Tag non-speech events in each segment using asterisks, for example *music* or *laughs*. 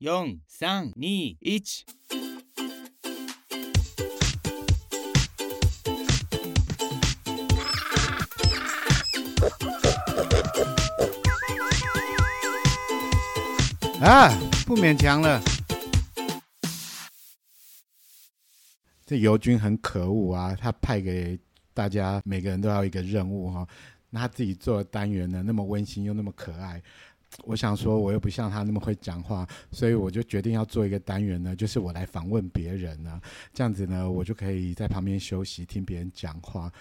四、三、二、一。啊，不勉强了。这尤军很可恶啊，他派给大家每个人都要一个任务哈，那他自己做的单元呢，那么温馨又那么可爱。我想说，我又不像他那么会讲话，所以我就决定要做一个单元呢，就是我来访问别人呢，这样子呢，我就可以在旁边休息，听别人讲话。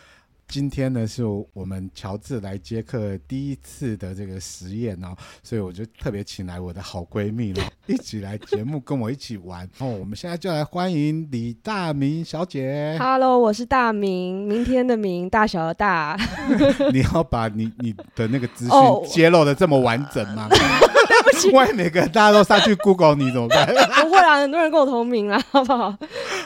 今天呢，是我们乔治来接客第一次的这个实验哦，所以我就特别请来我的好闺蜜了，*laughs* 一起来节目跟我一起玩哦。我们现在就来欢迎李大明小姐。Hello，我是大明，明天的明，大小的大。*laughs* 你要把你你的那个资讯揭露的这么完整吗？Oh. *laughs* 对不起，万一每个大家都上去 Google 你怎么办？不会啊，很多人跟我同名啊，好不好？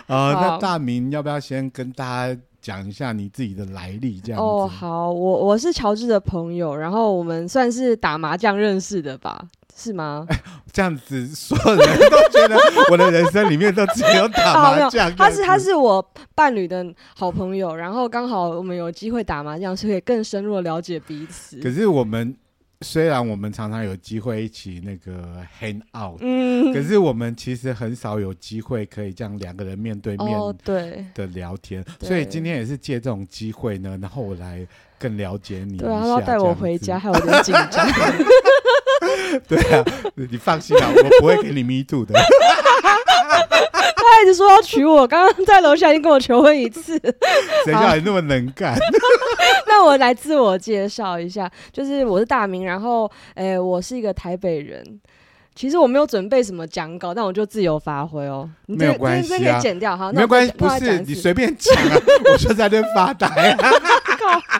呃，那大明要不要先跟大家？讲一下你自己的来历，这样哦。好，我我是乔治的朋友，然后我们算是打麻将认识的吧？是吗？欸、这样子，所有人都觉得我的人生里面都只有打麻将。*laughs* 他是他是我伴侣的好朋友，然后刚好我们有机会打麻将，是可以更深入的了解彼此。可是我们。虽然我们常常有机会一起那个 hang out，嗯，可是我们其实很少有机会可以这样两个人面对面的聊天，哦、所以今天也是借这种机会呢，然后我来更了解你。对啊，要带我回家，还有点紧张。*laughs* 对啊，你放心啊，我不会给你 me too 的。他一直说要娶我，刚刚在楼下已经跟我求婚一次。*laughs* 谁叫你那么能干？*laughs* 那我来自我介绍一下，就是我是大明，然后诶、欸，我是一个台北人。其实我没有准备什么讲稿，但我就自由发挥哦。没有关系啊，可以剪掉哈。没有关系，不是你随便讲啊，我就在那发呆啊。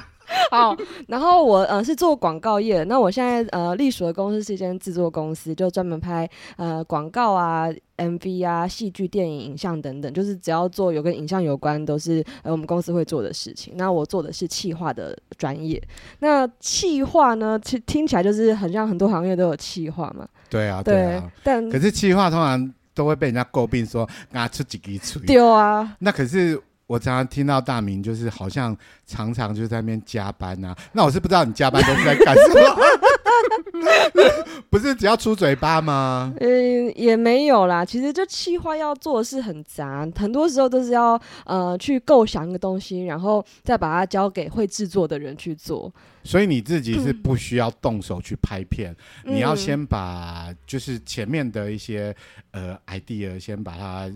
*laughs* *laughs* 好，然后我呃是做广告业，那我现在呃隶属的公司是一间制作公司，就专门拍呃广告啊、MV 啊、戏剧、电影、影像等等，就是只要做有跟影像有关，都是呃我们公司会做的事情。那我做的是企划的专业。那企划呢，其实听起来就是很像很多行业都有企划嘛。对啊，对啊。对但可是企划通常都会被人家诟病说啊出几个嘴。丢啊。那可是。我常常听到大明就是好像常常就在那边加班啊，那我是不知道你加班都是在干什么？*laughs* 不是只要出嘴巴吗？嗯，也没有啦。其实就企划要做的事很杂，很多时候都是要呃去构想一个东西，然后再把它交给会制作的人去做。所以你自己是不需要动手去拍片，嗯、你要先把就是前面的一些呃 idea 先把它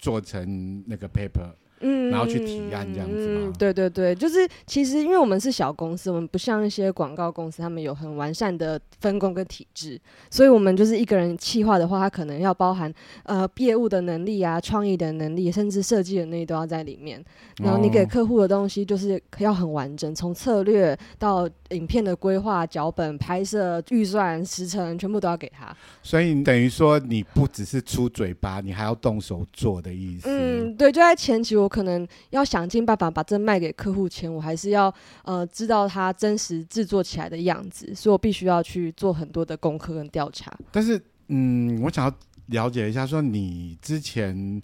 做成那个 paper。嗯，然后去提案这样子吗？嗯，对对对，就是其实因为我们是小公司，我们不像一些广告公司，他们有很完善的分工跟体制，所以我们就是一个人企划的话，他可能要包含呃业务的能力啊、创意的能力，甚至设计的能力都要在里面。然后你给客户的东西就是要很完整，从策略到影片的规划、脚本、拍摄、预算、时程，全部都要给他。所以你等于说你不只是出嘴巴，你还要动手做的意思。嗯，对，就在前期我。可能要想尽办法把这卖给客户前，我还是要呃知道它真实制作起来的样子，所以我必须要去做很多的功课跟调查。但是，嗯，我想要了解一下，说你之前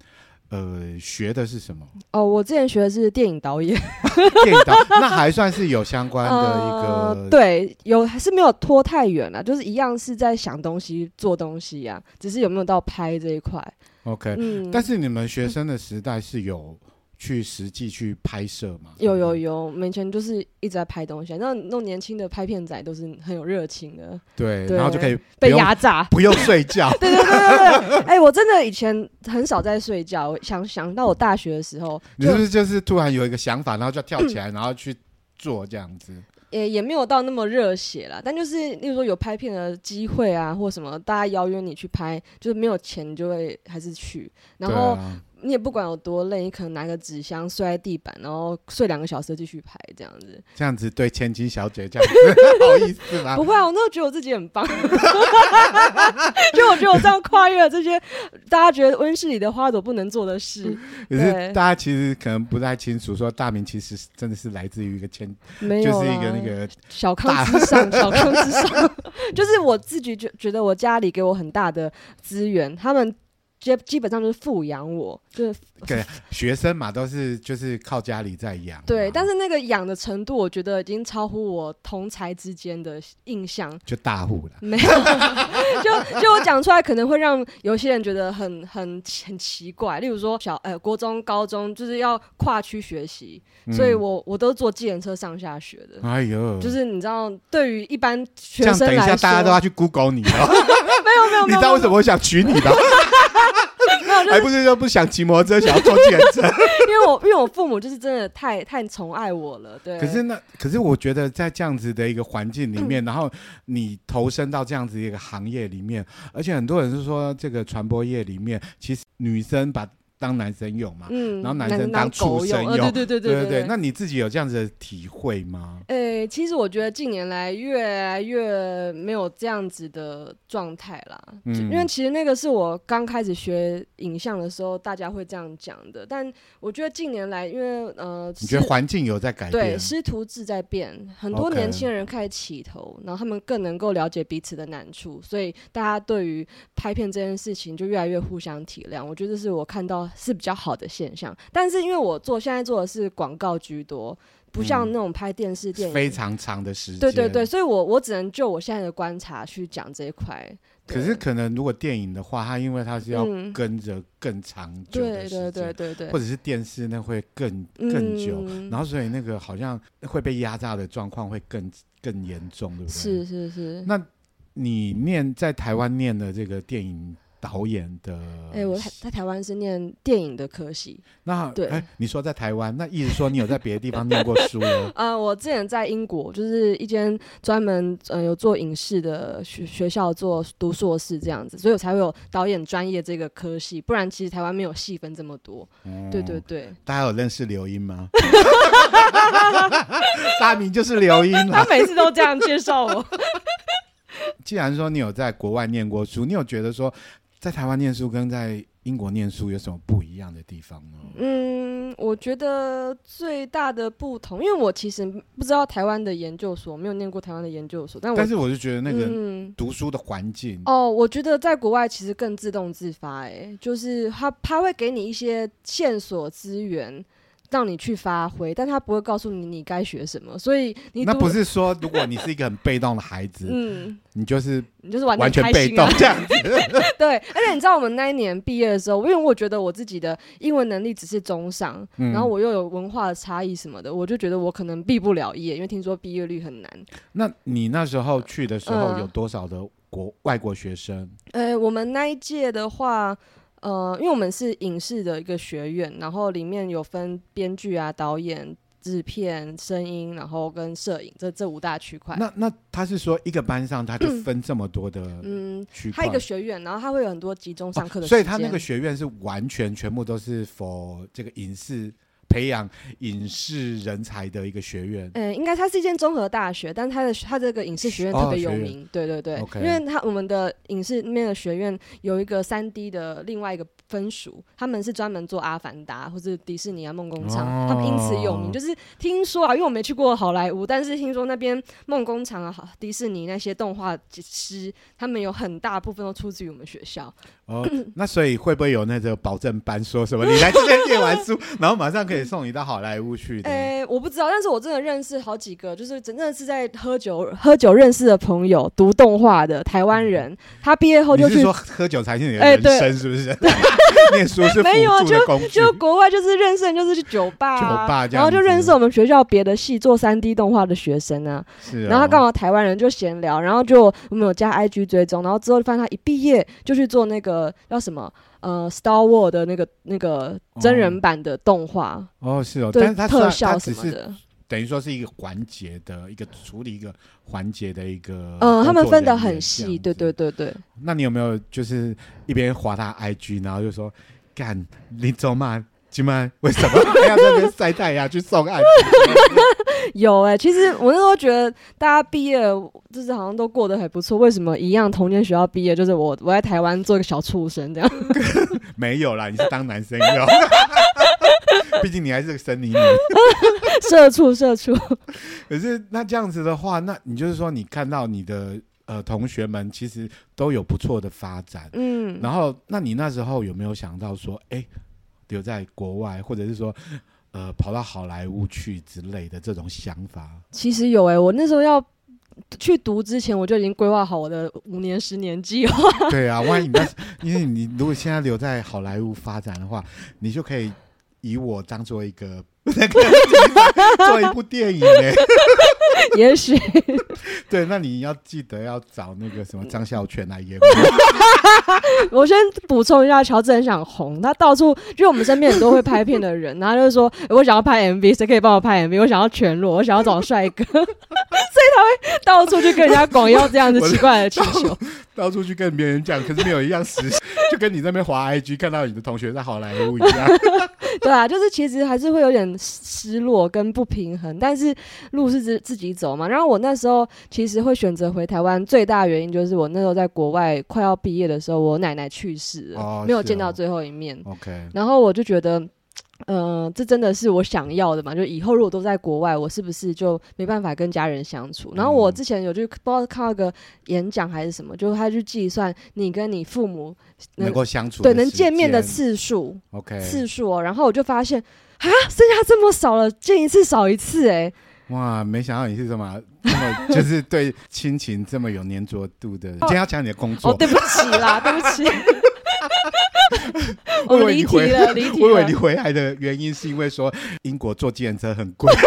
呃学的是什么？哦，我之前学的是电影导演。电影导 *laughs* 那还算是有相关的一个、呃，对，有还是没有拖太远了，就是一样是在想东西、做东西呀、啊，只是有没有到拍这一块？OK，嗯，但是你们学生的时代是有。去实际去拍摄嘛？有有有，我们以前就是一直在拍东西。那那种年轻的拍片仔都是很有热情的，对，然后就可以被压榨，不用睡觉。对对对对对，哎，我真的以前很少在睡觉。想想到我大学的时候，你是不是就是突然有一个想法，然后就跳起来，然后去做这样子？*coughs* 也也没有到那么热血啦，但就是例如说有拍片的机会啊，或什么，大家邀约你去拍，就是没有钱，你就会还是去。然后你也不管有多累，你可能拿个纸箱睡在地板，然后睡两个小时继续排这样子。这样子对千金小姐这样子 *laughs* 好意思吗？不会啊，我那时候觉得我自己很棒，*laughs* 就我觉得我这样跨越了这些大家觉得温室里的花朵不能做的事。可是大家其实可能不太清楚，说大明其实真的是来自于一个千，没有就是一个那个小康之上，小康之上，*laughs* 就是我自己觉觉得我家里给我很大的资源，他们。基基本上就是富养我，就是对学生嘛，都是就是靠家里在养。对，但是那个养的程度，我觉得已经超乎我同才之间的印象。就大户了，没有，*laughs* 就就我讲出来可能会让有些人觉得很很很奇怪。例如说小呃国中、高中就是要跨区学习，嗯、所以我我都坐计程车上下学的。哎呦，就是你知道，对于一般学生来说，等一下大家都要去 Google 你了。*laughs* 没有没有，没有，*laughs* 你知道为什么我想娶你吗？还 *laughs* 不是说不想骑摩托车，想要坐计程车。*laughs* 因为我因为我父母就是真的太太宠爱我了，对。可是那可是我觉得在这样子的一个环境里面，嗯、然后你投身到这样子一个行业里面，而且很多人是说这个传播业里面，其实女生把。当男生用嘛，嗯，然后男生当畜生用，用，对对对对对对。那你自己有这样子的体会吗？诶、欸，其实我觉得近年来越来越没有这样子的状态啦，嗯，因为其实那个是我刚开始学影像的时候，大家会这样讲的。但我觉得近年来，因为呃，你觉得环境有在改变？对，师徒制在变，很多年轻人开始起头.然后他们更能够了解彼此的难处，所以大家对于拍片这件事情就越来越互相体谅。我觉得这是我看到。是比较好的现象，但是因为我做现在做的是广告居多，不像那种拍电视电影、嗯、非常长的时间。对对对，所以我我只能就我现在的观察去讲这一块。可是可能如果电影的话，它因为它是要跟着更长久的时间、嗯，对对对对对，或者是电视那会更更久、嗯，然后所以那个好像会被压榨的状况会更更严重，对不对？是是是。那你念在台湾念的这个电影？导演的，哎、欸，我在台湾是念电影的科系。那对，你说在台湾，那意思说你有在别的地方念过书了？啊、*laughs* 呃，我之前在英国，就是一间专门呃有做影视的学学校做读硕士这样子，所以我才会有导演专业这个科系。不然其实台湾没有细分这么多。嗯、对对对。大家有认识刘英吗？*laughs* *laughs* 大名就是刘英，他每次都这样介绍我。既然说你有在国外念过书，你有觉得说？在台湾念书跟在英国念书有什么不一样的地方呢？嗯，我觉得最大的不同，因为我其实不知道台湾的研究所，没有念过台湾的研究所，但我但是我就觉得那个读书的环境、嗯、哦，我觉得在国外其实更自动自发，哎，就是他他会给你一些线索资源。让你去发挥，但他不会告诉你你该学什么，所以你那不是说，如果你是一个很被动的孩子，嗯，你就是你就是完全被动这样子。*laughs* 对，而且你知道我们那一年毕业的时候，因为我觉得我自己的英文能力只是中上，嗯，然后我又有文化的差异什么的，我就觉得我可能毕不了业，因为听说毕业率很难。那你那时候去的时候有多少的国、呃、外国学生？呃，我们那一届的话。呃，因为我们是影视的一个学院，然后里面有分编剧啊、导演、制片、声音，然后跟摄影这这五大区块。那那他是说一个班上他就 *clears throat* 分这么多的嗯区块，他一个学院，然后他会有很多集中上课的、哦，所以他那个学院是完全全部都是 for 这个影视。培养影视人才的一个学院，嗯，应该它是一间综合大学，但它的它这个影视学院特别有名，哦、对对对，okay. 因为它我们的影视那边的学院有一个三 D 的另外一个分属，他们是专门做阿凡达或者迪士尼啊梦工厂、哦，他们因此有名。就是听说啊，因为我没去过好莱坞，但是听说那边梦工厂啊、迪士尼那些动画师，他们有很大部分都出自于我们学校。哦，*clears throat* 那所以会不会有那个保证班，说什么你来这边念完书，*laughs* 然后马上可以送你到好莱坞去的？哎、欸，我不知道，但是我真的认识好几个，就是真正是在喝酒喝酒认识的朋友，读动画的台湾人，他毕业后就去说喝酒才是你的人生，是不是？欸 *laughs* 念书是没有啊，就就国外就是认识人，就是去酒吧、啊，酒吧，然后就认识我们学校别的系做三 D 动画的学生啊。是、哦，然后他刚好台湾人就闲聊，然后就我们有加 IG 追踪，然后之后发现他一毕业就去做那个叫什么呃 Star Wars 的那个那个真人版的动画。哦，是哦，对，但是它特效什么的。等于说是一个环节的一个处理一个环节的一个，嗯，他们分得很细，对对对对。那你有没有就是一边划他 IG，然后就说干，你走嘛，今晚为什么还要在那边晒太阳去送案？有哎、欸，其实我那时候觉得大家毕业就是好像都过得还不错，为什么一样同间学校毕业，就是我我在台湾做一个小畜生这样？*laughs* 没有啦，你是当男生用，*laughs* 毕竟你还是个生理女，社 *laughs* 畜社畜。可是那这样子的话，那你就是说你看到你的呃同学们其实都有不错的发展，嗯，然后那你那时候有没有想到说，哎，留在国外，或者是说？呃，跑到好莱坞去之类的这种想法，其实有哎、欸，我那时候要去读之前，我就已经规划好我的五年、十年计划。对啊，万一你那，因为你如果现在留在好莱坞发展的话，你就可以以我当做一个那个做一部电影哎、欸。*laughs* 也许 *laughs* 对，那你要记得要找那个什么张孝全来演。*laughs* 我先补充一下，乔治很想红，他到处就我们身边很多会拍片的人，然后就说、欸、我想要拍 MV，谁可以帮我拍 MV？我想要全裸，我想要找帅哥，所以他会到处去跟人家广邀这样子奇怪的请求，到处去跟别人讲，可是没有一样实现，就跟你那边滑 IG 看到你的同学在好莱坞一样。对啊，就是其实还是会有点失落跟不平衡，但是路是自自己走嘛。然后我那时候其实会选择回台湾，最大原因就是我那时候在国外快要毕业的时候，我奶奶去世了，哦、没有见到最后一面。OK，然后我就觉得。嗯、呃，这真的是我想要的嘛？就以后如果都在国外，我是不是就没办法跟家人相处？然后我之前有去不知道看到个演讲还是什么，就他去计算你跟你父母能，能够相处，对，能见面的次数，OK，次数哦。然后我就发现啊，剩下这么少了，见一次少一次，哎，哇，没想到你是什么这么就是对亲情这么有粘着度的人。今天要讲你的工作，哦，对不起啦，对不起。*laughs* 我以为你回离题了，*laughs* 我以为你回来的原因是因为说英国坐计程车很贵，*laughs*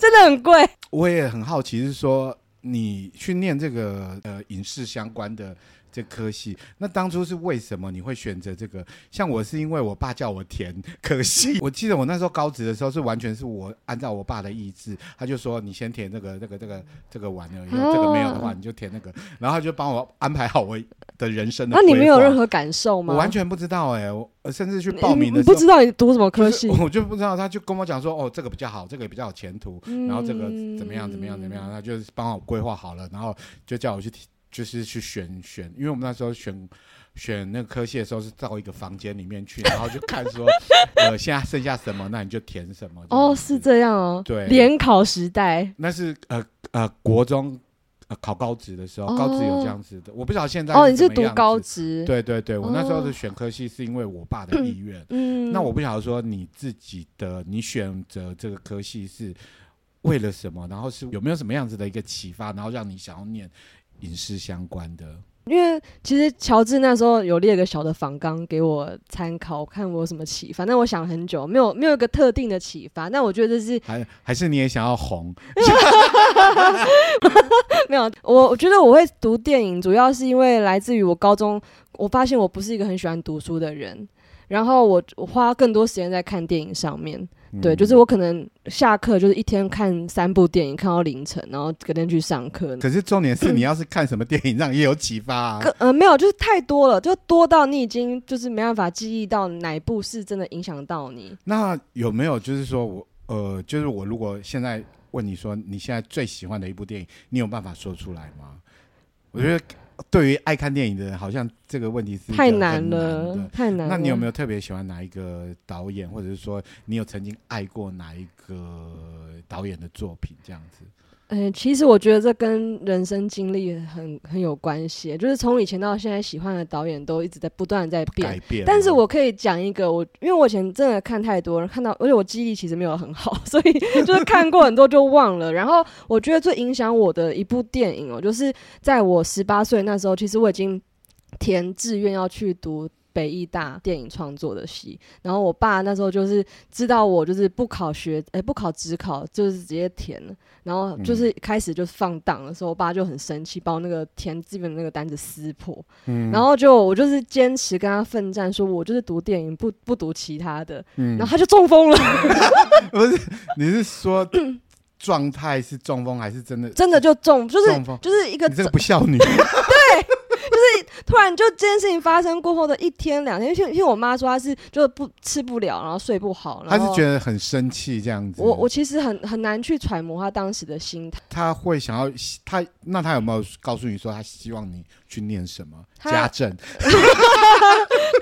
真的很贵。我也很好奇，是说你去念这个呃影视相关的。这科系，那当初是为什么你会选择这个？像我是因为我爸叫我填科系，*laughs* 我记得我那时候高职的时候是完全是我按照我爸的意志，他就说你先填这个、这个、这个、这个完了，因为这个没有的话你就填那个，然后他就帮我安排好我的人生的。那你没有任何感受吗？我完全不知道哎、欸，我甚至去报名的时候不知道你读什么科系，*laughs* 我就不知道，他就跟我讲说哦这个比较好，这个也比较有前途，然后这个怎么样怎么样怎么样，他就帮我规划好了，然后就叫我去填。就是去选选，因为我们那时候选选那个科系的时候是到一个房间里面去，然后就看说，*laughs* 呃，现在剩下什么，那你就填什么。哦，是这样哦。对，联考时代。那是呃呃国中呃考高职的时候，哦、高职有这样子的，我不知道现在。哦，你是读高职？对对对，我那时候的选科系是因为我爸的意 *clears throat* 愿。嗯。那我不晓得说你自己的你选择这个科系是为了什么，然后是有没有什么样子的一个启发，然后让你想要念。影视相关的，因为其实乔治那时候有列个小的访纲给我参考，看我有什么启发。但我想很久，没有没有一个特定的启发。那我觉得这是还还是你也想要红？*laughs* 没有，我我觉得我会读电影，主要是因为来自于我高中，我发现我不是一个很喜欢读书的人，然后我我花更多时间在看电影上面。对，就是我可能下课就是一天看三部电影，看到凌晨，然后隔天去上课。可是重点是，*clears throat* 你要是看什么电影，让你也有启发啊？呃，没有，就是太多了，就多到你已经就是没办法记忆到哪一部是真的影响到你。那有没有就是说我呃，就是我如果现在问你说你现在最喜欢的一部电影，你有办法说出来吗？我觉得。对于爱看电影的人，好像这个问题是太难了，太难了。那你有没有特别喜欢哪一个导演，或者是说你有曾经爱过哪一个导演的作品？这样子。嗯，其实我觉得这跟人生经历很很有关系，就是从以前到现在，喜欢的导演都一直在不断在变。改变。但是我可以讲一个，我因为我以前真的看太多了，看到而且我记忆其实没有很好，所以 *laughs* 就是看过很多就忘了。然后我觉得最影响我的一部电影哦，就是在我十八岁那时候，其实我已经填志愿要去读。北艺大电影创作的系，然后我爸那时候就是知道我就是不考学，哎、欸，不考只考，就是直接填了，然后就是开始就放荡的时候，我爸就很生气，把我那个填基本的那个单子撕破，嗯，然后就我就是坚持跟他奋战，说我就是读电影，不不读其他的，嗯，然后他就中风了，*laughs* 不是，你是说状态是中风还是真的？真的就中，就是中，就是一个你这个不孝女，*laughs* 对。就是突然然就这件事情发生过后的一天两天，因为因为我妈说她是就是不吃不了，然后睡不好，她是觉得很生气这样子。我我其实很很难去揣摩她当时的心态。她会想要她那她有没有告诉你说她希望你去念什么家政？*laughs*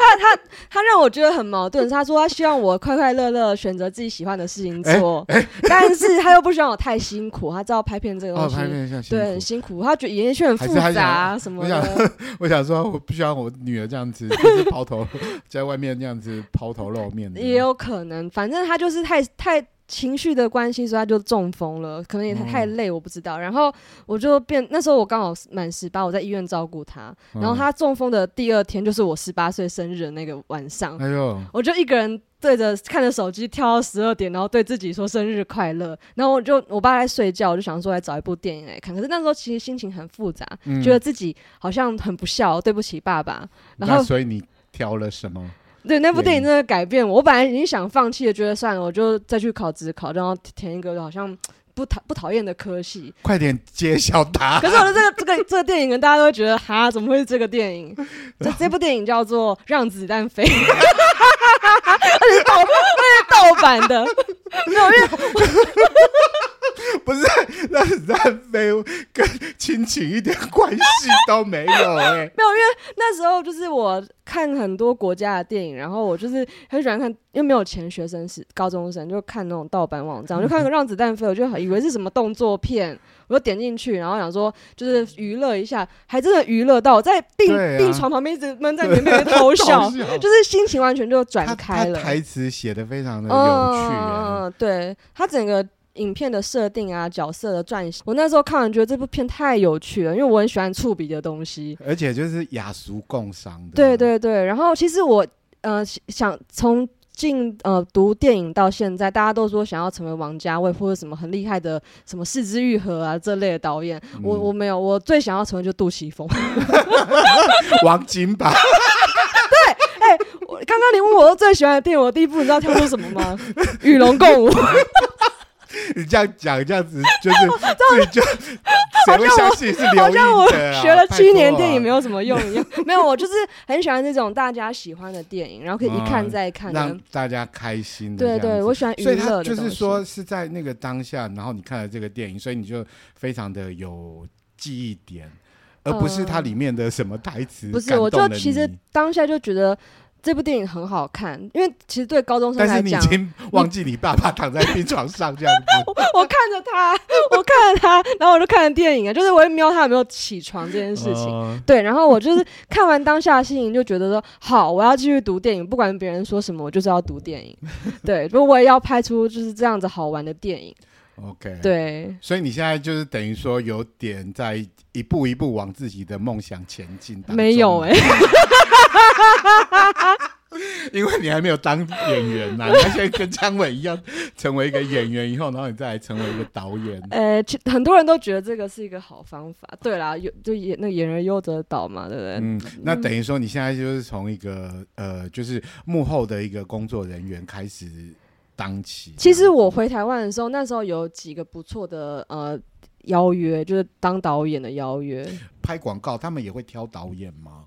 他他他让我觉得很矛盾。他说他希望我快快乐乐选择自己喜欢的事情做，欸欸、但是他又不希望我太辛苦。他知道拍片这个东西，哦、对很辛苦。他觉得演艺圈很复杂什么的。我想，我想说，我不希望我女儿这样子，就是抛头在外面这样子抛头露面的。也有可能，反正他就是太太。情绪的关系，所以他就中风了，可能也太太累，我不知道。然后我就变，那时候我刚好满十八，我在医院照顾他。然后他中风的第二天，就是我十八岁生日的那个晚上。哎呦！我就一个人对着看着手机，跳到十二点，然后对自己说生日快乐。然后我就我爸在睡觉，我就想说来找一部电影来看。可是那时候其实心情很复杂，觉得自己好像很不孝，对不起爸爸。然后所以你挑了什么？对，那部电影真的改变我。我本来已经想放弃了，觉得算了，我就再去考职考，然后填一个好像不讨不讨厌的科系。快点揭晓答案！可是我的这个这个这个电影，大家都会觉得哈，怎么会是这个电影？这这部电影叫做《让子弹飞》，*laughs* 而且是盗，那是盗版的，没有，因为。不是让子弹飞跟亲情一点关系都没有哎、*laughs* 欸，没有，因为那时候就是我看很多国家的电影，然后我就是很喜欢看，因为没有钱，学生是高中生，就看那种盗版网站，我就看个让子弹飞，我就以为是什么动作片，我就点进去，然后想说就是娱乐一下，还真的娱乐到我在病、啊、病床旁边一直闷在里面 *laughs* 偷笑，就是心情完全就转开了。台词写的非常的有趣、欸，嗯，对他整个。影片的设定啊，角色的撰写，我那时候看完觉得这部片太有趣了，因为我很喜欢触笔的东西，而且就是雅俗共赏的。对对对，然后其实我呃想从进呃读电影到现在，大家都说想要成为王家卫或者什么很厉害的什么四肢愈合啊这类的导演，嗯、我我没有，我最想要成为就杜琪峰，*laughs* 王金吧。刚刚你问我最喜欢的电影，我第一部你知道跳出什么吗？*laughs* 与龙共舞。你这样讲，这样子就是 *laughs* 自己就谁会相信是刘英德啊？好像我学了七年电影没有什么用一样。*laughs* 没有，我就是很喜欢这种大家喜欢的电影，然后可以一看再看，让大家开心的。对对，我喜欢娱乐。所以他就是说是在那个当下，然后你看了这个电影，所以你就非常的有记忆点，而不是它里面的什么台词。不是，我就其实当下就觉得。这部电影很好看，因为其实对高中生来讲，但是你已经忘记你爸爸躺在病床上这样子。*laughs* 我，我看着他，*laughs* 我看着他，然后我就看着电影啊，就是我会瞄他有没有起床这件事情。呃、对，然后我就是看完当下的心情，就觉得说好，我要继续读电影，不管别人说什么，我就是要读电影。对，如果我也要拍出就是这样子好玩的电影。OK，对，所以你现在就是等于说有点在一步一步往自己的梦想前进。没有哎、*laughs* 欸，因为你还没有当演员呐、啊，*laughs* 你要先跟姜伟一样成为一个演员以后，然后你再来成为一个导演。呃、欸，很多人都觉得这个是一个好方法。对啦，有就演那演员优则导嘛，对不对？嗯，那等于说你现在就是从一个呃，就是幕后的一个工作人员开始。当期，其实我回台湾的时候，那时候有几个不错的呃邀约，就是当导演的邀约。拍广告，他们也会挑导演吗？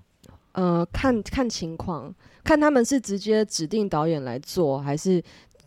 呃，看看情况，看他们是直接指定导演来做，还是。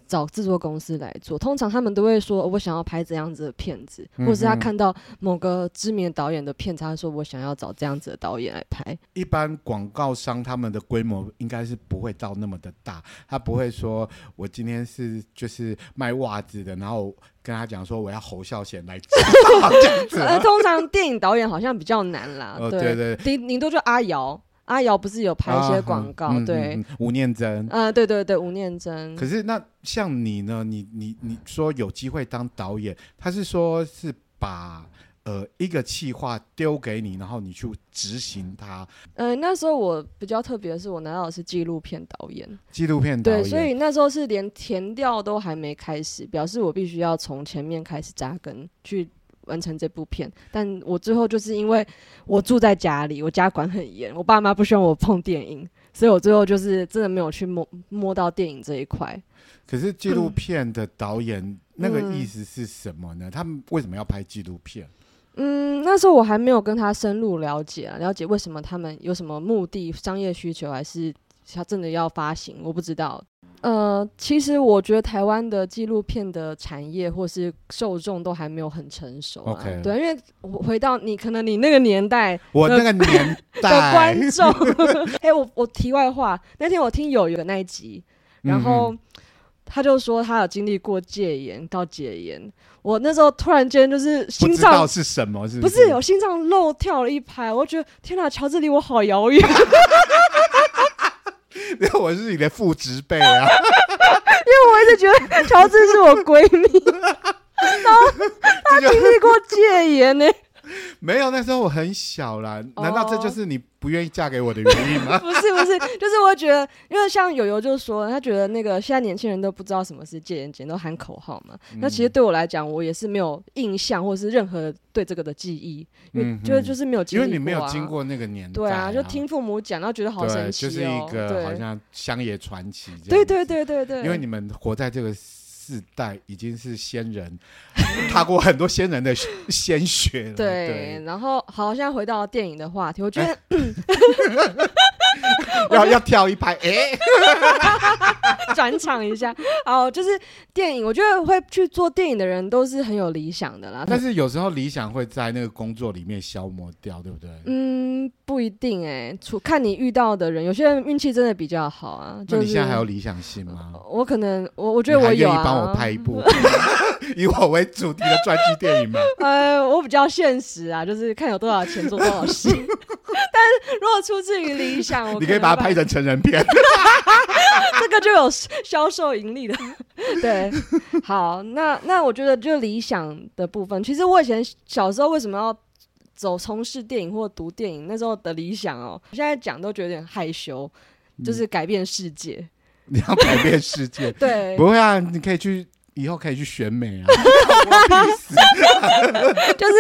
找制作公司来做，通常他们都会说：“我想要拍这样子的片子。嗯哼”或者是他看到某个知名导演的片子，他说：“我想要找这样子的导演来拍。”一般广告商他们的规模应该是不会到那么的大，他不会说：“我今天是就是卖袜子的，然后跟他讲说我要侯孝贤来这样子。”呃，通常电影导演好像比较难啦。哦，对对，顶顶多就阿瑶。阿瑶不是有拍一些广告？啊嗯、对，嗯嗯、吴念真。啊，对对对，吴念真。可是那像你呢？你你你说有机会当导演，他是说是把呃一个企划丢给你，然后你去执行它。呃，那时候我比较特别的是，我拿到的是纪录片导演。纪录片导演。对，所以那时候是连填调都还没开始，表示我必须要从前面开始扎根去。完成这部片，但我最后就是因为我住在家里，我家管很严，我爸妈不希望我碰电影，所以我最后就是真的没有去摸摸到电影这一块。可是纪录片的导演、嗯、那个意思是什么呢？他们为什么要拍纪录片？嗯，那时候我还没有跟他深入了解啊，了解为什么他们有什么目的、商业需求，还是他真的要发行，我不知道。呃，其实我觉得台湾的纪录片的产业或是受众都还没有很成熟啊。Okay. 对，因为我回到你，可能你那个年代，*laughs* 我那个年 *laughs* 代的观众，*laughs* 哎，我我题外话，那天我听有一个那一集，然后他就说他有经历过戒严到解严，我那时候突然间就是心脏是什么？是不是有心脏漏跳了一拍？我觉得天哪，乔治离我好遥远。*laughs* 因为我是你的父执辈啊，因为我一直觉得乔治是我闺蜜，然后他经历过戒严呢。*laughs* 没有，那时候我很小啦。难道这就是你不愿意嫁给我的原因吗？*laughs* 不是，不是，*laughs* 就是我觉得，因为像友友就说，他觉得那个现在年轻人都不知道什么是戒烟，戒严都喊口号嘛。嗯、那其实对我来讲，我也是没有印象，或者是任何对这个的记忆，因为就是就是没有经历过、啊。因为你没有经过那个年代、啊，对啊，就听父母讲，然后觉得好神奇、哦，就是一个好像乡野传奇。对对对对对，因为你们活在这个。世代已经是先人，*laughs* 踏过很多先人的鲜血了。对，对，然后好，现在回到电影的话题，我觉得、欸、*laughs* 要要跳一拍，哎、欸，*laughs* 转场一下。哦，就是电影，我觉得会去做电影的人都是很有理想的啦。但是有时候理想会在那个工作里面消磨掉，对不对？嗯，不一定哎、欸，除看你遇到的人，有些人运气真的比较好啊。就是、那你现在还有理想性吗？我可能，我我觉得我有啊。我拍一部 *laughs* *laughs* 以我为主题的传记电影吗？*laughs* 呃，我比较现实啊，就是看有多少钱做多少事。*laughs* 但是如果出自于理想，你可以把它拍成成人片，这个就有销售盈利的。对，好，那那我觉得就理想的部分，其实我以前小时候为什么要走从事电影或读电影？那时候的理想哦，现在讲都觉得有点害羞，就是改变世界。你要改变世界，对，不会啊，你可以去。以后可以去选美啊！*laughs* 就是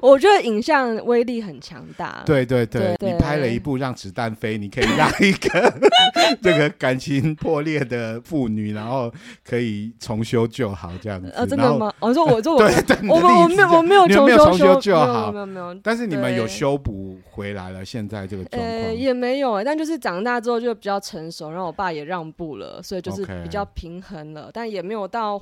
我觉得影像威力很强大。对对对，对，你拍了一部《让子弹飞》，你可以让一个 *laughs* 这个感情破裂的妇女，然后可以重修旧好这样子。啊，真的吗？我说我说我，*laughs* 对对，我我没有我没有重修旧好，没有没有。但是你们有修补回来了，现在这个状况。呃，也没有哎，但就是长大之后就比较成熟，然后我爸也让步了，所以就是比较平衡了，但也没有到。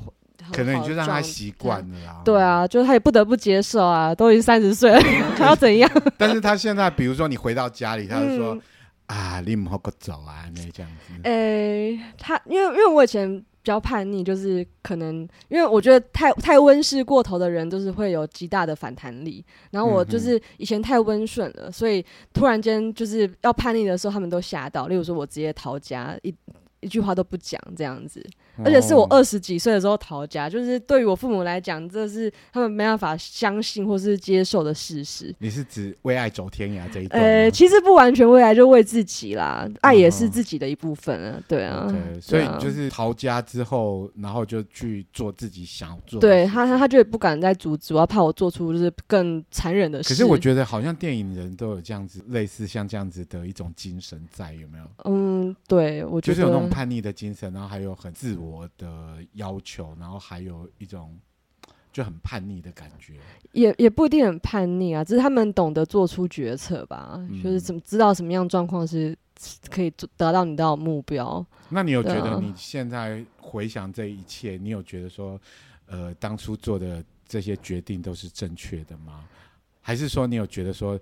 可能你就让他习惯了啦。对啊，就是他也不得不接受啊，都已经三十岁了，*laughs* 他要怎样？但是他现在，比如说你回到家里，他就说、嗯、啊，你唔好个走啊，那这样子。诶、欸，他因为因为我以前比较叛逆，就是可能因为我觉得太太温室过头的人，都是会有极大的反弹力。然后我就是以前太温顺了，所以突然间就是要叛逆的时候，他们都吓到。例如说，我直接逃家，一一句话都不讲，这样子。而且是我二十几岁的时候逃家，就是对于我父母来讲，这是他们没办法相信或是接受的事实。你是指为爱走天涯这一段？呃，其实不完全为爱，就为自己啦。爱也是自己的一部分啊，对啊。Okay, 所以就是逃家之后，然后就去做自己想做的。对他，他就也不敢再阻止，我要怕我做出就是更残忍的事。可是我觉得好像电影人都有这样子，类似像这样子的一种精神在，有没有？嗯，对，我觉得就是有那种叛逆的精神，然后还有很自我的。要求，然后还有一种就很叛逆的感觉，也也不一定很叛逆啊，只是他们懂得做出决策吧，嗯、就是怎么知道什么样状况是可以得到你的目标。那你有觉得你现在回想这一切，啊、你有觉得说，呃，当初做的这些决定都是正确的吗？还是说你有觉得说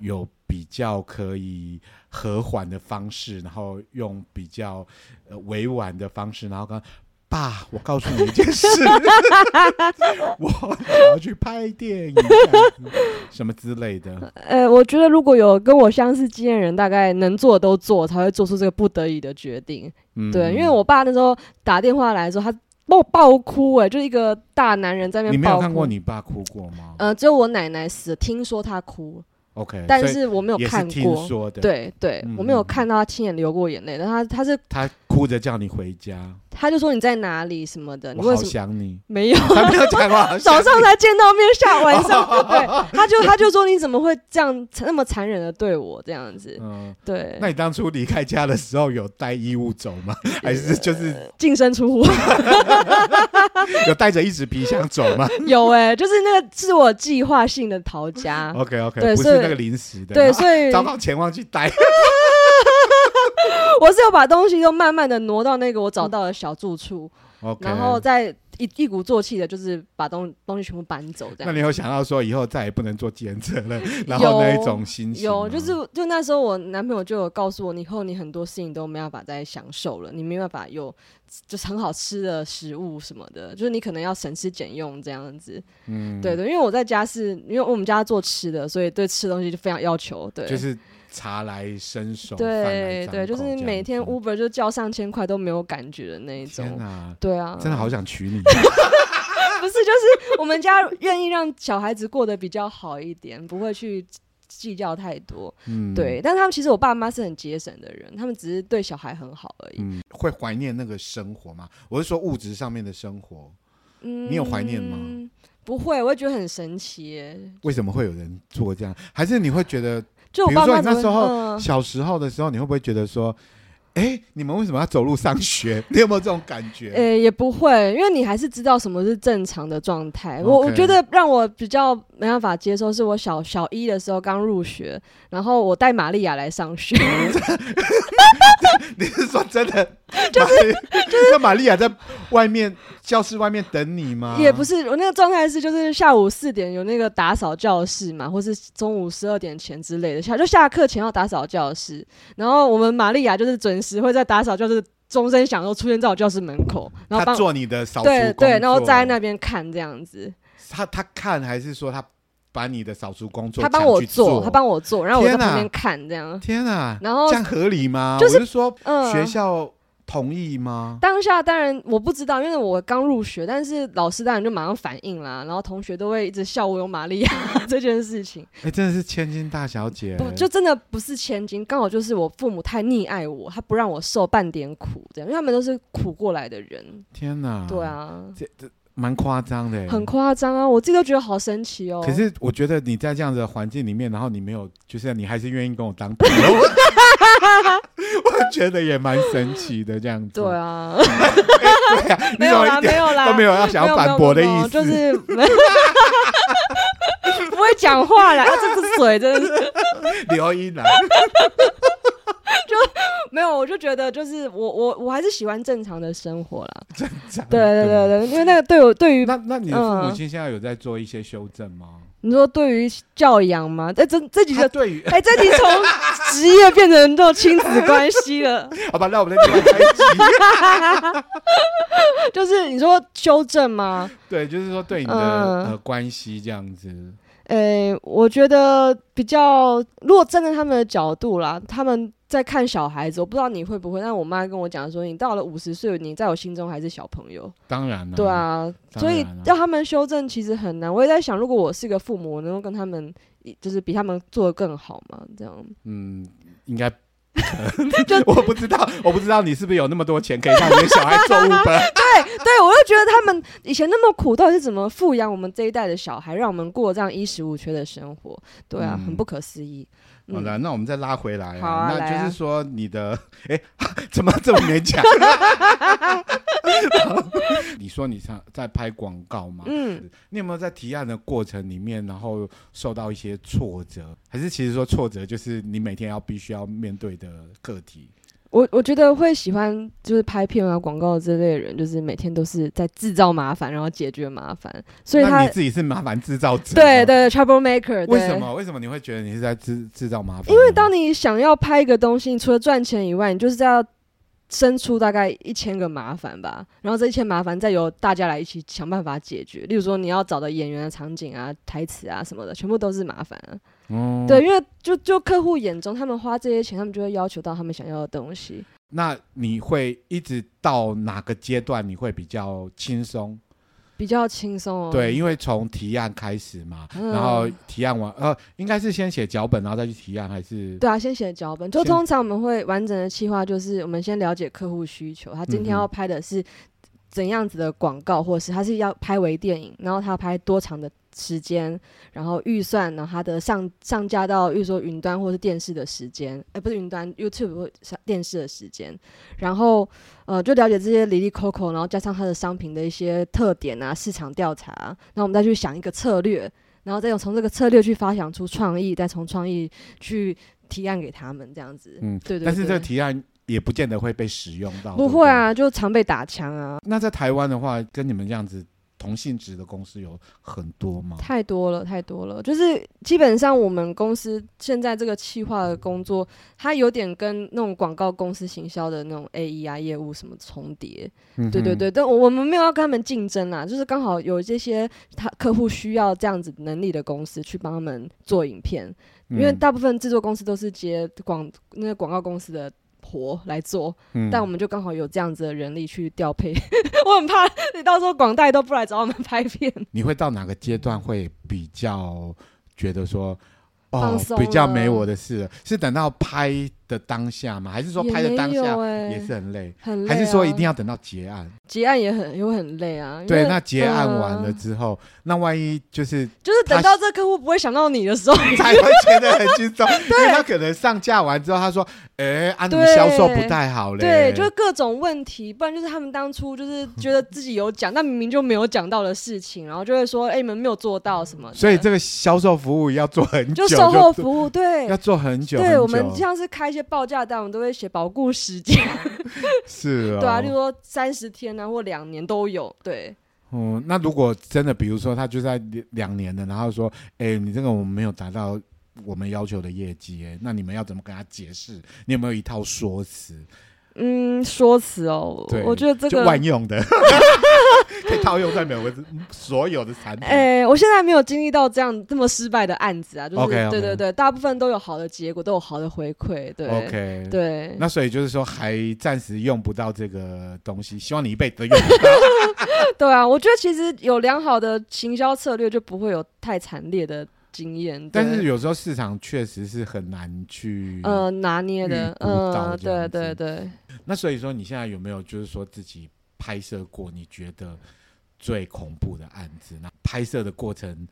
有比较可以和缓的方式，然后用比较呃委婉的方式，然后跟爸，我告诉你一件事，*laughs* 我要去拍电影，什么之类的。呃，我觉得如果有跟我相似经验的人，大概能做的都做，才会做出这个不得已的决定。嗯、对，因为我爸那时候打电话来的时候，他把我爆哭、欸，哎，就一个大男人在那边。你没有看过你爸哭过吗？呃，只有我奶奶死，听说他哭。OK，但是我没有看过。对对，嗯、我没有看到他亲眼流过眼泪。但他他是他哭着叫你回家。他就说你在哪里什么的，你我好什么想你，没有？*laughs* 他没有讲过 *laughs* 好想你早上才见到面，下晚上对，他就他就说你怎么会这样那么残忍的对我这样子？嗯，对，那你当初离开家的时候有带衣物走吗？还是就是净身出户？*laughs* 有带着一只皮箱走吗有哎、欸，就是那个是我计划性的逃家。？OK OK，对所以不是那个临时的。对，所以糟糕，钱忘记带。*laughs* 我是有把东西都慢慢的挪到那个我找到的小住处然后再一一鼓作气的，就是把东东西全部搬走这样。那你有想到说以后再也不能做兼职了，*laughs* 然后那一种心情吗有，就是就那时候我男朋友就有告诉我，以后你很多事情都没办法再享受了，你没办法有就是很好吃的食物什么的，就是你可能要省吃俭用这样子。嗯，对对，因为我在家是因为我们家做吃的，所以对吃的东西就非常要求。对，就是茶来伸手，对对，就是每天 Uber 就叫上千块都没有感觉的那一种。对啊，真的好想娶你。*laughs* 不是，就是我们家愿意让小孩子过得比较好一点，不会去计较太多。嗯，对，但他们其实我爸妈是很节省的人，他们只是对小孩很好而已。嗯，会怀念那个生活吗？我是说物质上面的生活。嗯，你有怀念吗？不会，我会觉得很神奇耶。为什么会有人做这样？还是你会觉得，就我比如说你那时候嗯小时候的时候，你会不会觉得说，哎，你们为什么要走路上学？*laughs* 你有没有这种感觉？哎，也不会，因为你还是知道什么是正常的状态。我我觉得让我比较没办法接受，是我小小一的时候刚入学，然后我带玛利亚来上学。*laughs* 你是说真的？*laughs* 就是 *laughs* 就是，那玛利亚在外面教室外面等你吗？也不是，我那个状态是，就是下午四点有那个打扫教室嘛，或是中午十二点前之类的，下就下课前要打扫教室。然后我们玛利亚就是准时会在打扫教室钟声响后出现在我教室门口，然后他做你的扫除对对，然后在那边看这样子。他他看还是说他把你的扫除工作他帮我做，他帮我做，然后我在旁边看这样。天啊！然后这样合理吗？就是我是说嗯学校同意吗？当下当然我不知道，因为我刚入学，但是老师当然就马上反应啦，然后同学都会一直笑我有玛利亚这件事情。哎，真的是千金大小姐，不，就真的不是千金，刚好就是我父母太溺爱我，他不让我受半点苦，这样，因为他们都是苦过来的人。天哪！对，啊，这这蛮夸张的，很夸张啊，我自己都觉得好神奇哦。可是我觉得你在这样子的环境里面，然后你没有，就是你还是愿意跟我当朋友，*laughs* *laughs* *laughs* 我 *laughs* 我觉得也蛮神奇的这样子。对啊，对啊，*laughs* 没有啦，没有啦，都没有要想要反驳的意思，没有没有 *laughs* 不会讲话啦，啊，这个水真的是留音了。没有，我就觉得就是我我我还是喜欢正常的生活啦。正常。对对对对，因为那个对我对于那那你的父母亲嗯现在有在做一些修正吗？你说对于教养吗？哎，这这几个他对于哎，这题从 *laughs* 职业变成这种亲子关系了。好吧，那我们再另外开一集。就是你说修正吗？对，就是说对你的、嗯呃关系这样子。诶，我觉得比较，如果站在他们的角度啦，他们在看小孩子，我不知道你会不会，但我妈跟我讲说，你到了五十岁，你在我心中还是小朋友。当然了。对啊，所以然了要他们修正其实很难。我也在想，如果我是个父母，我能够跟他们，就是比他们做的更好吗？这样。嗯，应该。*laughs* 就我不知道，我不知道你是不是有那么多钱可以让你的小孩做 *laughs* Uber。对对，我就觉得他们以前那么苦，到底是怎么富养我们这一代的小孩，让我们过这样衣食无缺的生活？对啊，嗯很不可思议。好了，那我们再拉回来、啊，好啊那就是说你的，哎、*laughs* 怎么这么勉强？*laughs* 你说你上在拍广告嘛？嗯，你有没有在提案的过程里面，然后受到一些挫折？还是其实说挫折就是你每天要必须要面对的课题？我我觉得会喜欢就是拍片啊、广告这类的人，就是每天都是在制造麻烦，然后解决麻烦，所以他你自己是麻烦制造者？对对 trouble maker。为什么？为什么你会觉得你是在制制造麻烦？因为当你想要拍一个东西，你除了赚钱以外，你就是要生出大概一千个麻烦吧，然后这一千麻烦再由大家来一起想办法解决。例如说，你要找的演员的场景啊、台词啊什么的，全部都是麻烦啊。嗯，对，因为就就客户眼中，他们花这些钱，他们就会要求到他们想要的东西。那你会一直到哪个阶段你会比较轻松？比较轻松哦。对，因为从提案开始嘛，嗯、然后提案完，呃，应该是先写脚本，然后再去提案，还是？对啊，先写脚本。就通常我们会完整的计划，就是我们先了解客户需求，他今天要拍的是怎样子的广告，或是他是要拍微电影，然后他要拍多长的。时间，然后预算，然后他的上上架到，比如说云端或是电视的时间，哎、欸，不是云端，YouTube 或电视的时间，然后呃，就了解这些哩哩扣扣，然后加上它的商品的一些特点啊，市场调查，然后我们再去想一个策略，然后再用从这个策略去发想出创意，再从创意去提案给他们，这样子。嗯，对，对对。但是这个提案也不见得会被使用到。不会啊，就常被打枪啊。那在台湾的话，跟你们这样子。同性质的公司有很多吗？太多了，太多了。就是基本上我们公司现在这个企划的工作，它有点跟那种广告公司行销的那种 AE 啊业务什么重叠。对对对，但我们没有要跟他们竞争啦，就是刚好有这些他客户需要这样子能力的公司去帮他们做影片，嗯、因为大部分制作公司都是接广那个广告公司的。活来做，嗯、但我们就刚好有这样子的人力去调配，*laughs* 我很怕你到时候广代都不来找我们拍片。你会到哪个阶段会比较觉得说？哦，比较没我的事了，是等到拍的当下吗？还是说拍的当下也是很累？很累，还是说一定要等到结案？结案也很也会很累啊。对，那结案完了之后，那万一就是就是等到这客户不会想到你的时候，*laughs* 才会觉得很轻松。*laughs* 对，他可能上架完之后，他说：“哎，啊，你们销售不太好嘞。”对，就是各种问题，不然就是他们当初就是觉得自己有讲，但明明就没有讲到的事情，然后就会说：“哎，你们没有做到什么。”所以这个销售服务要做很久。就售后服务对，要做很久。对，我们像是开一些报价单，我们都会写保固时间。*laughs* 是啊，*laughs* 对啊，就说三十天啊，或两年都有。对，嗯，那如果真的，比如说他就在两年的，然后说，哎，你这个我们没有达到我们要求的业绩，哎，那你们要怎么跟他解释？你有没有一套说辞？嗯，说辞哦，我觉得这个万用的，*laughs* 可以套用在每个所有的产品。哎、欸，我现在没有经历到这样这么失败的案子啊，就是 okay, okay. 对对对，大部分都有好的结果，都有好的回馈。对，OK，对。那所以就是说，还暂时用不到这个东西，希望你一辈子都用不到。*laughs* 对啊，我觉得其实有良好的行销策略，就不会有太惨烈的。经验，但是有时候市场确实是很难去呃拿捏的，呃，对对对。那所以说，你现在有没有就是说自己拍摄过你觉得最恐怖的案子？那拍摄的过程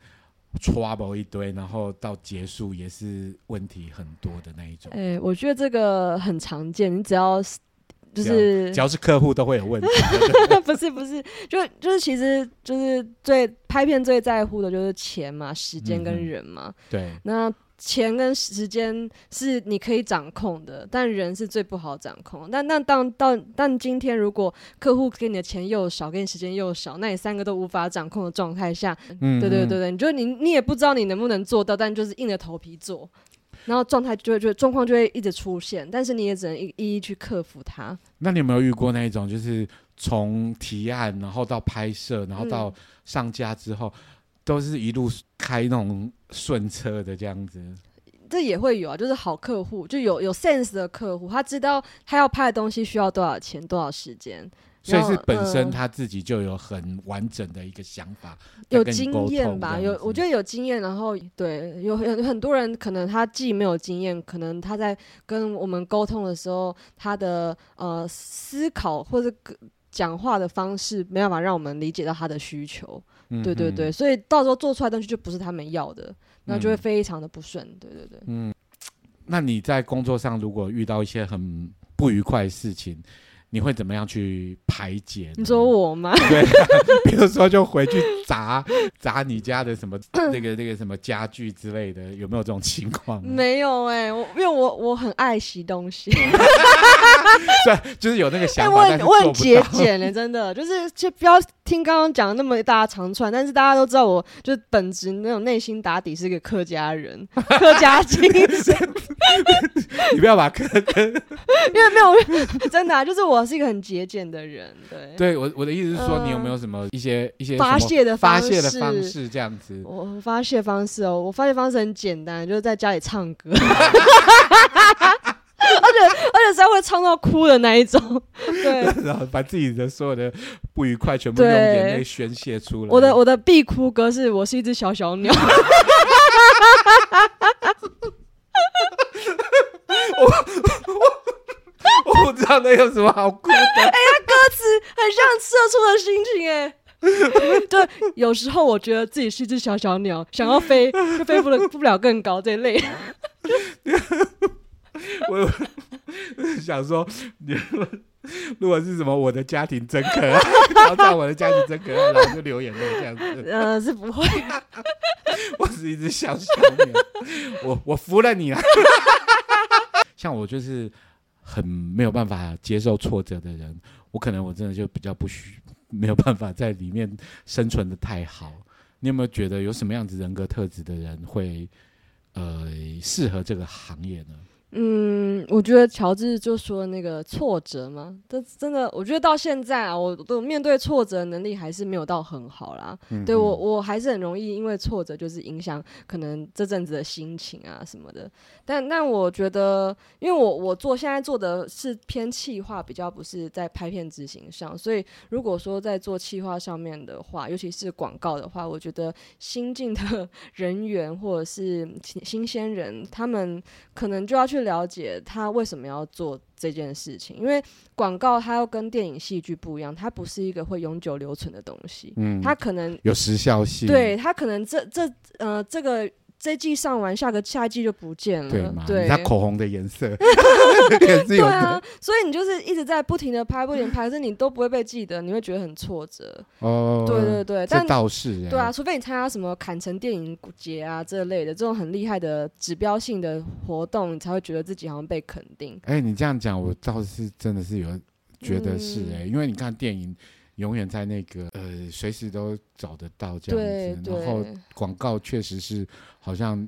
trouble 一堆，然后到结束也是问题很多的那一种。哎，我觉得这个很常见，你只要。就是只要是客户都会有问题，*laughs* 不是不是，就就是其实就是最拍片最在乎的就是钱嘛，时间跟人嘛。嗯、对，那钱跟时间是你可以掌控的，但人是最不好掌控。但那当到但今天如果客户给你的钱又少，给你时间又少，那你三个都无法掌控的状态下，嗯，对对对对，你就你你也不知道你能不能做到，但就是硬着头皮做。然后状态就会就状况就会一直出现，但是你也只能一一一去克服它。那你有没有遇过那一种，就是从提案然后到拍摄，然后到上架之后，嗯、都是一路开那种顺车的这样子？这也会有啊，就是好客户，就有有 sense 的客户，他知道他要拍的东西需要多少钱、多少时间。所以是本身他自己就有很完整的一个想法，有经验吧？有，我觉得有经验。然后对，有很很多人可能他既没有经验，可能他在跟我们沟通的时候，他的呃思考或者讲话的方式没办法让我们理解到他的需求。嗯、对对对，所以到时候做出来的东西就不是他们要的，那就会非常的不顺。对对对。嗯，那你在工作上如果遇到一些很不愉快的事情，你会怎么样去排解？你说我吗？*laughs* 对，比如说就回去砸 *laughs* 砸你家的什么那个那个什么家具之类的，有没有这种情况？没有哎、欸，我因为我我很爱惜东西，*laughs* 对，就是有那个想法，我很我很节俭的，真的就是就不要听刚刚讲的那么一大长串，但是大家都知道我就本质那种内心打底是一个客家人，*laughs* 客家精神。*laughs* 你不要把客跟，因为没有 *laughs* 真的啊，就是我。我是一个很节俭的人，对，对我我的意思是说，你有没有什么一些、呃、一些发泄的发泄的方式这样子？我发泄方式哦，我发泄方式很简单，就是在家里唱歌。而且而且是要会唱到哭的那一种。*laughs* 对，然后把自己的所有的不愉快全部用眼泪宣泄出来。我的我的必哭歌是我是一只小小鸟。*laughs* 我我 *laughs* 我不知道那有什么好哭的。哎他，歌词很像社畜的心情哎。对，有时候我觉得自己是一只小小鸟，想要飞就飞不了，不了更高这一类。*laughs* 我 *laughs* 想说，你 *laughs* 如果是什么我的家庭真可爱，然后在我的家庭真可爱，然后就流眼泪这样子。呃，是不会。我是一只小小鸟，我我服了你了。像我就是很没有办法接受挫折的人，我可能我真的就比较不需没有办法在里面生存的太好。你有没有觉得有什么样子人格特质的人会呃适合这个行业呢？嗯，我觉得乔治就说那个挫折嘛，这真的，我觉得到现在啊，我都面对挫折的能力还是没有到很好啦。嗯嗯对我，我还是很容易因为挫折就是影响可能这阵子的心情啊什么的。但但我觉得，因为我我做现在做的是偏企划，比较不是在拍片执行上，所以如果说在做企划上面的话，尤其是广告的话，我觉得新进的 *laughs* 人员或者是新鲜人，他们可能就要去。了解他为什么要做这件事情，因为广告它要跟电影戏剧不一样，它不是一个会永久留存的东西，嗯，它可能有时效性，对，它可能这这呃这个。这季上完，下个下季就不见了。对嘛？对，它口红的颜色 *laughs* 对啊，所以你就是一直在不停的拍，不停拍，可是你都不会被记得，你会觉得很挫折。哦，对对对，但倒是对啊，除非你参加什么坎城电影节啊这类的这种很厉害的指标性的活动，你才会觉得自己好像被肯定。哎，你这样讲，我倒是真的是有觉得是哎、欸，嗯、因为你看电影。永远在那个呃，随时都找得到这样子，然后广告确实是好像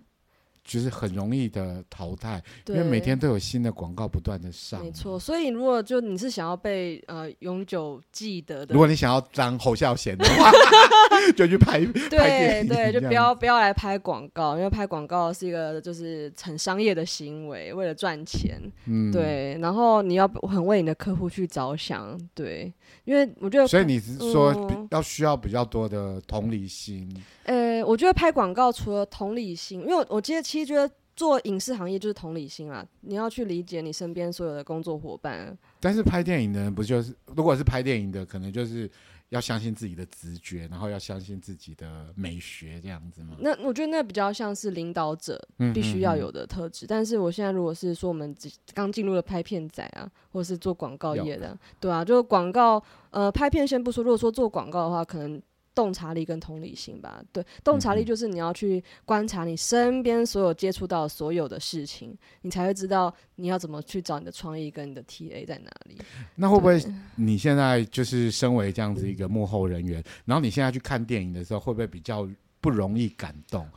就是很容易的淘汰，对因为每天都有新的广告不断的上。没错，所以如果就你是想要被呃永久记得的，如果你想要当侯孝贤的话，*laughs* 就去拍。对对，就不要不要来拍广告，因为拍广告是一个就是很商业的行为，为了赚钱。嗯，对，然后你要很为你的客户去着想，对。因为我觉得，所以你是说要需要比较多的同理心？呃，我觉得拍广告除了同理心，因为我我其实其实觉得做影视行业就是同理心啊，你要去理解你身边所有的工作伙伴。但是拍电影的人不就是，如果是拍电影的，可能就是。要相信自己的直觉，然后要相信自己的美学，这样子吗？那我觉得那比较像是领导者必须要有的特质。嗯嗯嗯，但是我现在如果是说我们刚进入了拍片仔啊，或者是做广告业的，对啊，就广告呃拍片先不说，如果说做广告的话，可能。洞察力跟同理心吧，对，洞察力就是你要去观察你身边所有接触到所有的事情，你才会知道你要怎么去找你的创意跟你的 TA 在哪里。那会不会你现在就是身为这样子一个幕后人员，对然后你现在去看电影的时候，会不会比较不容易感动？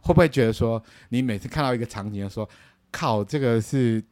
会不会觉得说你每次看到一个场景，说靠，这个是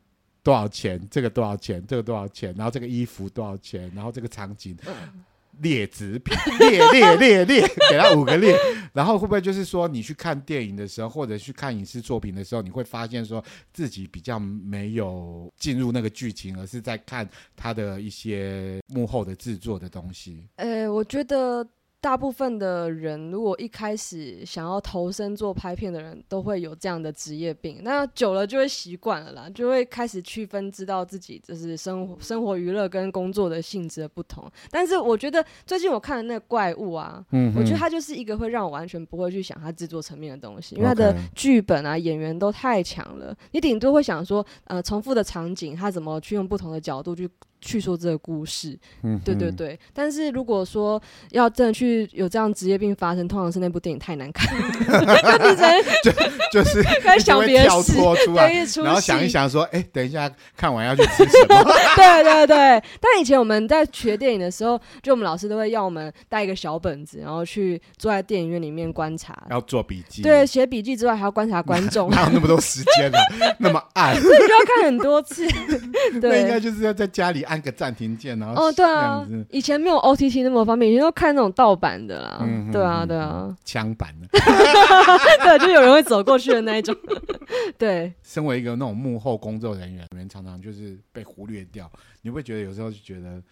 多少钱？这个多少钱？这个多少钱？然后这个衣服多少钱？然后这个场景。嗯劣质品，劣劣劣劣，*laughs* 给他五个劣。然后会不会就是说，你去看电影的时候，或者去看影视作品的时候，你会发现说自己比较没有进入那个剧情，而是在看他的一些幕后的制作的东西？呃，我觉得。大部分的人，如果一开始想要投身做拍片的人，都会有这样的职业病。那久了就会习惯了啦，就会开始区分，知道自己就是生活、生活娱乐跟工作的性质的不同。但是我觉得最近我看的那个怪物啊，嗯，我觉得它就是一个会让我完全不会去想它制作层面的东西，因为它的剧本啊、演员都太强了。你顶多会想说，呃，重复的场景，它怎么去用不同的角度去。去说这个故事，嗯，对对对。但是如果说要真的去有这样职业病发生，通常是那部电影太难看，*laughs* 就就是 *laughs* 开始想别的事，出来，然后想一想说，哎，等一下看完要去吃什么？*laughs* 对对对。但以前我们在学电影的时候，就我们老师都会要我们带一个小本子，然后去坐在电影院里面观察，要做笔记。对，写笔记之外还要观察观众。哪有那么多时间呢？那么暗，所以就要看很多次。对，那应该就是要在家里。按个暂停键，然后哦，对啊，以前没有 OTT 那么方便，以前都看那种盗版的啦，嗯对啊，对啊，枪版的，*laughs* 对，就有人会走过去的那一种，*laughs* 对。身为一个那种幕后工作人员，人常常就是被忽略掉，你会觉得有时候就觉得，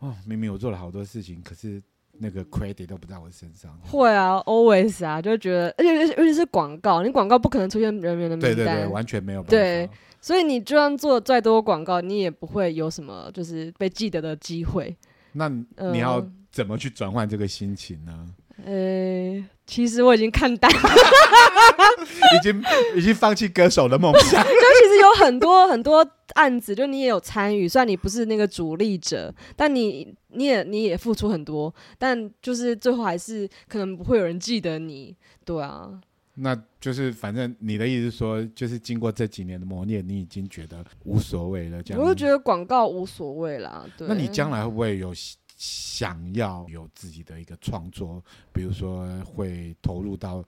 哦，明明我做了好多事情，可是。那个 credit 都不在我身上。会啊，always 啊，就觉得，而且尤其是广告，你广告不可能出现人员的名单，对对对，完全没有办法。对，所以你就算做再多广告，你也不会有什么就是被记得的机会。那你要怎么去转换这个心情呢？呃、欸，其实我已经看淡了，*laughs* 已经已经放弃歌手的梦想。*laughs* 就其实有很多很多案子，就你也有参与，虽然你不是那个主力者，但你你也你也付出很多，但就是最后还是可能不会有人记得你，对啊。那就是反正你的意思是说，就是经过这几年的磨练，你已经觉得无所谓了，这样。我就觉得广告无所谓啦，对。那你将来会不会有？想要有自己的一个创作，比如说会投入到，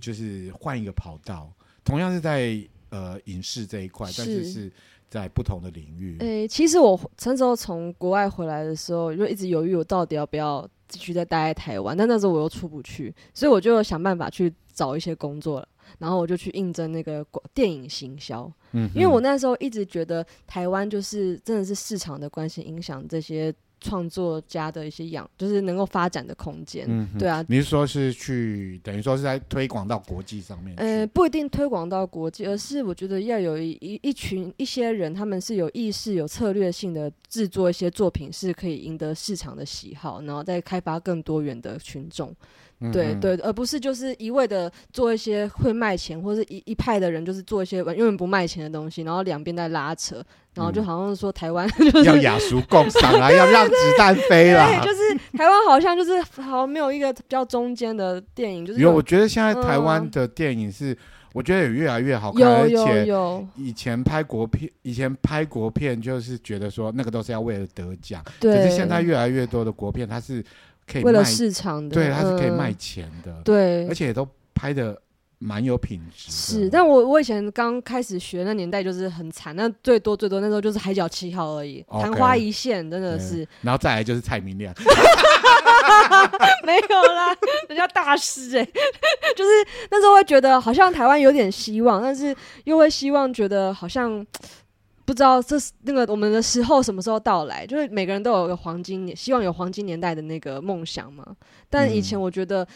就是换一个跑道，同样是在呃影视这一块，但是是在不同的领域。诶、欸，其实我那时候从国外回来的时候，就一直犹豫我到底要不要继续再待在台湾，但那时候我又出不去，所以我就想办法去找一些工作了，然后我就去应征那个电影行销，嗯，因为我那时候一直觉得台湾就是真的是市场的关系影响这些。创作家的一些养，就是能够发展的空间，嗯、对啊。你是说是去等于说是在推广到国际上面？呃，不一定推广到国际，而是我觉得要有一一一群一些人，他们是有意识、有策略性的制作一些作品，是可以赢得市场的喜好，然后再开发更多元的群众。对对，而不是就是一味的做一些会卖钱，或者一一派的人就是做一些永远不卖钱的东西，然后两边在拉扯，然后就好像是说台湾就是要雅俗共赏啊，*laughs* 要让子弹飞啦。对，就是台湾好像就是好像没有一个比较中间的电影，就是有。我觉得现在台湾的电影是，我觉得也越来越好看，而且以前拍国片，以前拍国片就是觉得说那个都是要为了得奖，可是现在越来越多的国片它是。可以为了市场的，对，它是可以卖钱的，嗯、对，而且都拍的蛮有品质。是，但我我以前刚开始学那年代就是很惨，那最多最多那时候就是《海角七号》而已，昙花一现，真的是。然后再来就是蔡明亮，*laughs* 没有啦，人家大师哎、欸，就是那时候会觉得好像台湾有点希望，但是又会希望觉得好像。不知道这是那个我们的时候什么时候到来？就是每个人都有个黄金年，希望有黄金年代的那个梦想嘛。但以前我觉得。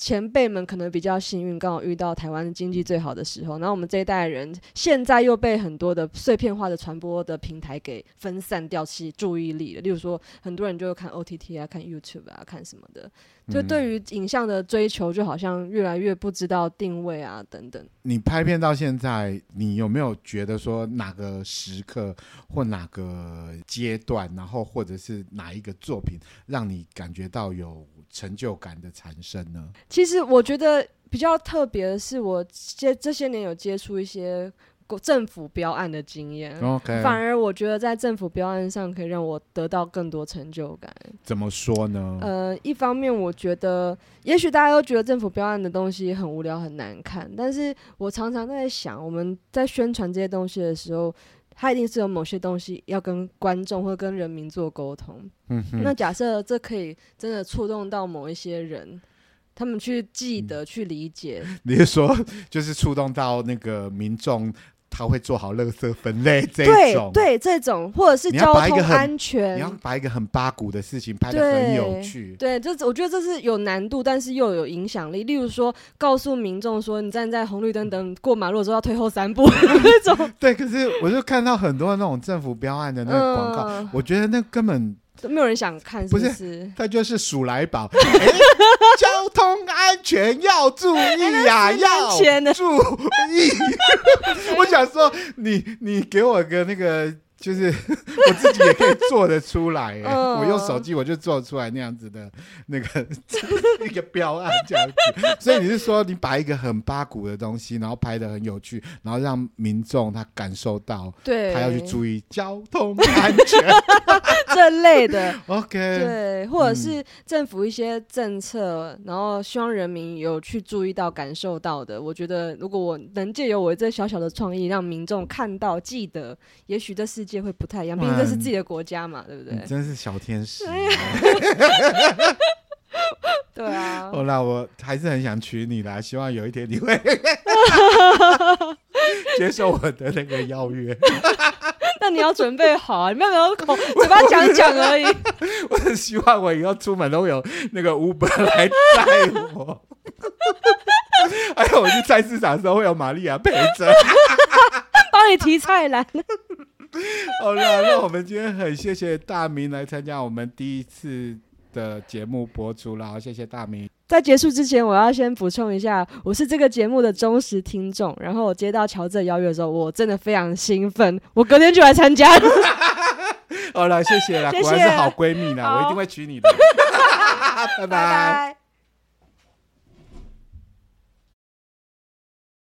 前辈们可能比较幸运，刚好遇到台湾经济最好的时候。然后我们这一代人现在又被很多的碎片化的传播的平台给分散掉其注意力了。例如说，很多人就会看 OTT 啊，看 YouTube 啊，看什么的。就对于影像的追求，就好像越来越不知道定位啊，等等。你拍片到现在，你有没有觉得说哪个时刻或哪个阶段，然后或者是哪一个作品，让你感觉到有？成就感的产生呢？其实我觉得比较特别的是，我这这些年有接触一些政府标案的经验。OK，反而我觉得在政府标案上可以让我得到更多成就感。怎么说呢？呃，一方面我觉得，也许大家都觉得政府标案的东西很无聊、很难看，但是我常常在想，我们在宣传这些东西的时候。他一定是有某些东西要跟观众或跟人民做沟通。嗯，那假设这可以真的触动到某一些人，他们去记得、嗯、去理解。*laughs* 你是说，就是触动到那个民众？他会做好垃圾分类这种，对对，这种或者是交通安全，你要把一个很八股的事情拍的很有趣，对，这我觉得这是有难度，但是又有影响力。例如说，告诉民众说，你站在红绿灯等过马路的时候要退后三步 *laughs* 那种。对，可是我就看到很多那种政府标案的那个广告，嗯、我觉得那根本。都没有人想看是不是，不是？他就是鼠来宝、欸，*laughs* 交通安全要注意呀、啊，要注意。*laughs* 我想说，你你给我个那个。就是 *laughs* 我自己也可以做得出来，欸，我用手机我就做出来那样子的那个 *laughs* 一个标案这样子。所以你是说，你把一个很八股的东西，然后拍的很有趣，然后让民众他感受到，对，他要去注意交通安全 *laughs* 这类的。OK，对，或者是政府一些政策，然后希望人民有去注意到、感受到的。我觉得，如果我能借由我这小小的创意，让民众看到、记得，也许这是。界会不太一样，毕竟这是自己的国家嘛，对不对？真是小天使。*laughs* 对啊。*laughs* 好啦，我还是很想娶你啦，希望有一天你会 *laughs* 接受我的那个邀约。那你要准备好啊，你没有口嘴巴讲讲而已。我很希望我以后出门都有那个 Uber 来载我。还有我去菜市场的时候会有玛利亚陪着，帮你提菜篮。*laughs* 好了，那我们今天很谢谢大明来参加我们第一次的节目播出了，谢谢大明。在结束之前，我要先补充一下，我是这个节目的忠实听众。然后我接到乔治的邀约的时候，我真的非常兴奋，我隔天就来参加了。*laughs* 好了，谢谢啦，果然是好闺蜜呢，我一定会娶你的。*laughs* 拜拜。拜拜。